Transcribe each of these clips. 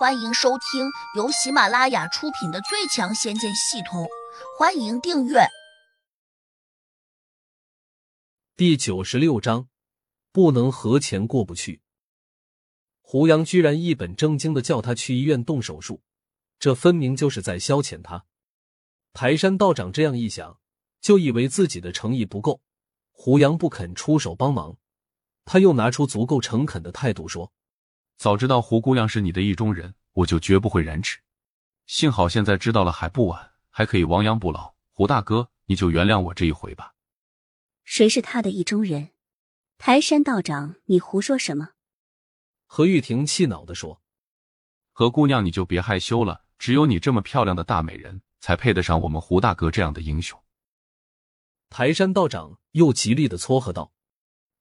欢迎收听由喜马拉雅出品的《最强仙剑系统》，欢迎订阅。第九十六章，不能和钱过不去。胡杨居然一本正经的叫他去医院动手术，这分明就是在消遣他。台山道长这样一想，就以为自己的诚意不够，胡杨不肯出手帮忙，他又拿出足够诚恳的态度说。早知道胡姑娘是你的意中人，我就绝不会染指。幸好现在知道了还不晚，还可以亡羊补牢。胡大哥，你就原谅我这一回吧。谁是他的意中人？台山道长，你胡说什么？何玉婷气恼地说：“何姑娘，你就别害羞了。只有你这么漂亮的大美人，才配得上我们胡大哥这样的英雄。”台山道长又极力的撮合道。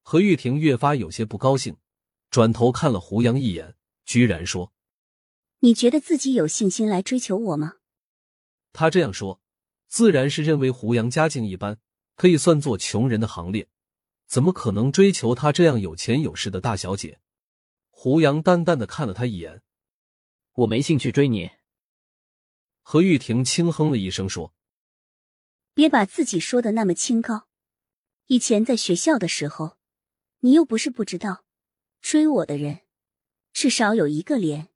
何玉婷越发有些不高兴。转头看了胡杨一眼，居然说：“你觉得自己有信心来追求我吗？”他这样说，自然是认为胡杨家境一般，可以算作穷人的行列，怎么可能追求他这样有钱有势的大小姐？胡杨淡淡的看了他一眼：“我没兴趣追你。”何玉婷轻哼了一声说：“别把自己说的那么清高。以前在学校的时候，你又不是不知道。”追我的人至少有一个连，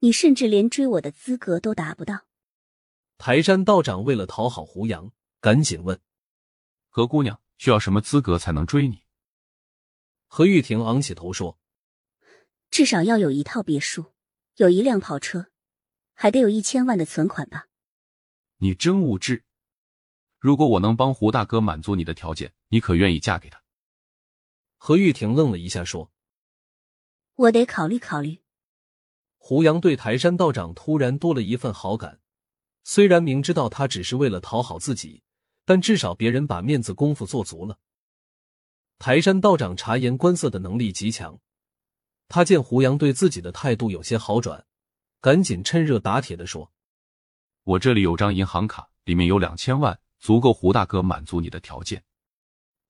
你甚至连追我的资格都达不到。台山道长为了讨好胡杨，赶紧问：“何姑娘需要什么资格才能追你？”何玉婷昂起头说：“至少要有一套别墅，有一辆跑车，还得有一千万的存款吧？”你真物质！如果我能帮胡大哥满足你的条件，你可愿意嫁给他？何玉婷愣了一下说。我得考虑考虑。胡杨对台山道长突然多了一份好感，虽然明知道他只是为了讨好自己，但至少别人把面子功夫做足了。台山道长察言观色的能力极强，他见胡杨对自己的态度有些好转，赶紧趁热打铁的说：“我这里有张银行卡，里面有两千万，足够胡大哥满足你的条件。”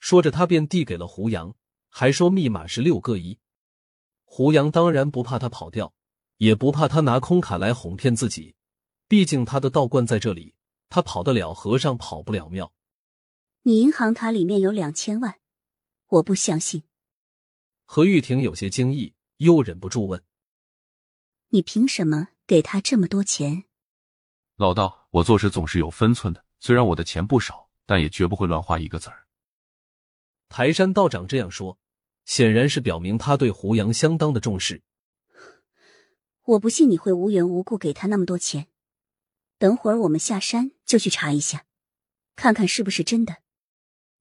说着，他便递给了胡杨，还说密码是六个一。胡杨当然不怕他跑掉，也不怕他拿空卡来哄骗自己。毕竟他的道观在这里，他跑得了和尚跑不了庙。你银行卡里面有两千万，我不相信。何玉婷有些惊异，又忍不住问：“你凭什么给他这么多钱？”老道，我做事总是有分寸的。虽然我的钱不少，但也绝不会乱花一个子儿。台山道长这样说。显然是表明他对胡杨相当的重视。我不信你会无缘无故给他那么多钱。等会儿我们下山就去查一下，看看是不是真的。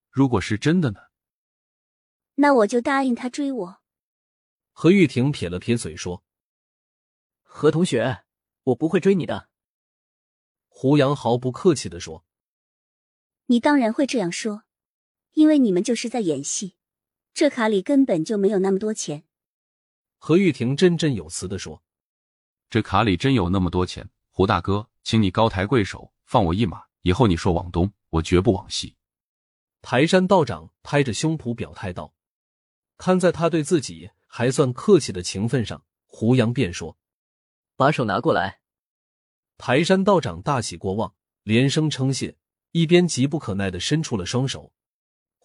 如果是真的呢？那我就答应他追我。何玉婷撇了撇嘴说：“何同学，我不会追你的。”胡杨毫不客气的说：“你当然会这样说，因为你们就是在演戏。”这卡里根本就没有那么多钱。何玉婷振振有词的说：“这卡里真有那么多钱，胡大哥，请你高抬贵手，放我一马。以后你说往东，我绝不往西。”台山道长拍着胸脯表态道：“看在他对自己还算客气的情分上，胡杨便说：‘把手拿过来。’台山道长大喜过望，连声称谢，一边急不可耐的伸出了双手。”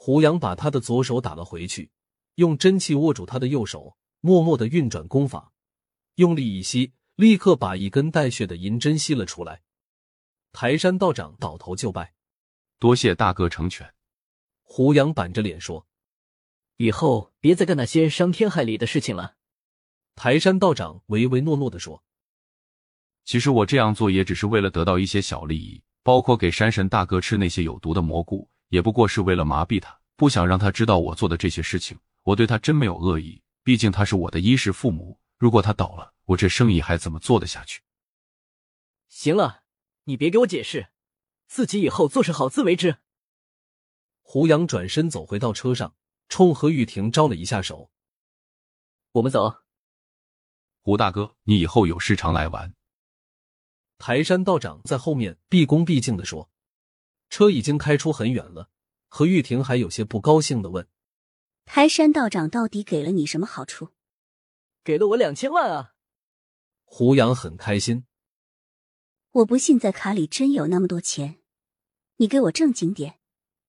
胡杨把他的左手打了回去，用真气握住他的右手，默默的运转功法，用力一吸，立刻把一根带血的银针吸了出来。台山道长倒头就拜，多谢大哥成全。胡杨板着脸说：“以后别再干那些伤天害理的事情了。”台山道长唯唯诺诺的说：“其实我这样做也只是为了得到一些小利益，包括给山神大哥吃那些有毒的蘑菇。”也不过是为了麻痹他，不想让他知道我做的这些事情。我对他真没有恶意，毕竟他是我的衣食父母。如果他倒了，我这生意还怎么做得下去？行了，你别给我解释，自己以后做事好自为之。胡杨转身走回到车上，冲何玉婷招了一下手：“我们走。”胡大哥，你以后有事常来玩。台山道长在后面毕恭毕敬的说。车已经开出很远了，何玉婷还有些不高兴的问：“台山道长到底给了你什么好处？”“给了我两千万啊！”胡杨很开心。我不信在卡里真有那么多钱，你给我正经点，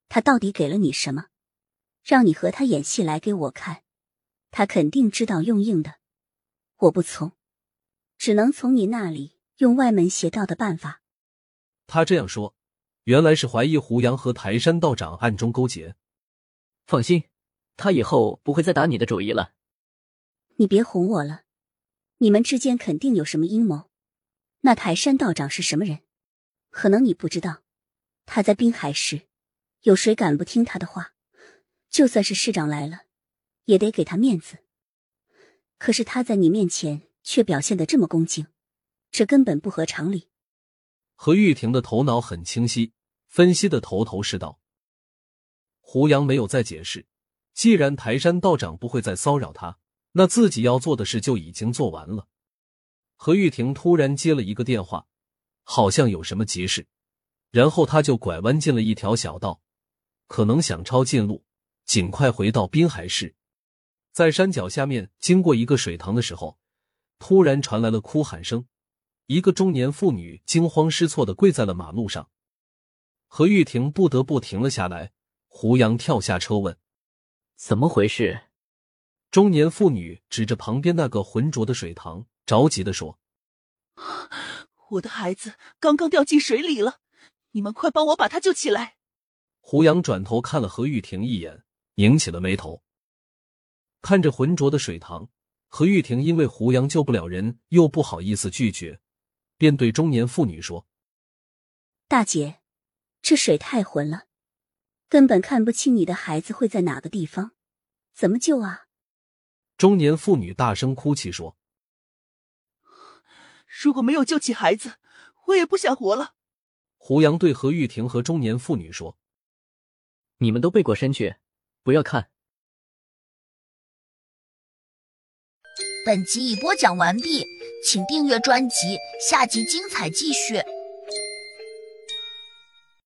他到底给了你什么，让你和他演戏来给我看？他肯定知道用硬的，我不从，只能从你那里用歪门邪道的办法。他这样说，原来是怀疑胡杨和台山道长暗中勾结。放心，他以后不会再打你的主意了。你别哄我了，你们之间肯定有什么阴谋。那台山道长是什么人？可能你不知道，他在滨海市，有谁敢不听他的话？就算是市长来了，也得给他面子。可是他在你面前却表现的这么恭敬，这根本不合常理。何玉婷的头脑很清晰，分析的头头是道。胡杨没有再解释，既然台山道长不会再骚扰他，那自己要做的事就已经做完了。何玉婷突然接了一个电话，好像有什么急事，然后他就拐弯进了一条小道，可能想抄近路，尽快回到滨海市。在山脚下面经过一个水塘的时候，突然传来了哭喊声，一个中年妇女惊慌失措的跪在了马路上。何玉婷不得不停了下来。胡杨跳下车问：“怎么回事？”中年妇女指着旁边那个浑浊的水塘。着急的说：“我的孩子刚刚掉进水里了，你们快帮我把他救起来！”胡杨转头看了何玉婷一眼，拧起了眉头。看着浑浊的水塘，何玉婷因为胡杨救不了人，又不好意思拒绝，便对中年妇女说：“大姐，这水太浑了，根本看不清你的孩子会在哪个地方，怎么救啊？”中年妇女大声哭泣说。如果没有救起孩子，我也不想活了。胡杨对何玉婷和中年妇女说：“你们都背过身去，不要看。”本集已播讲完毕，请订阅专辑，下集精彩继续。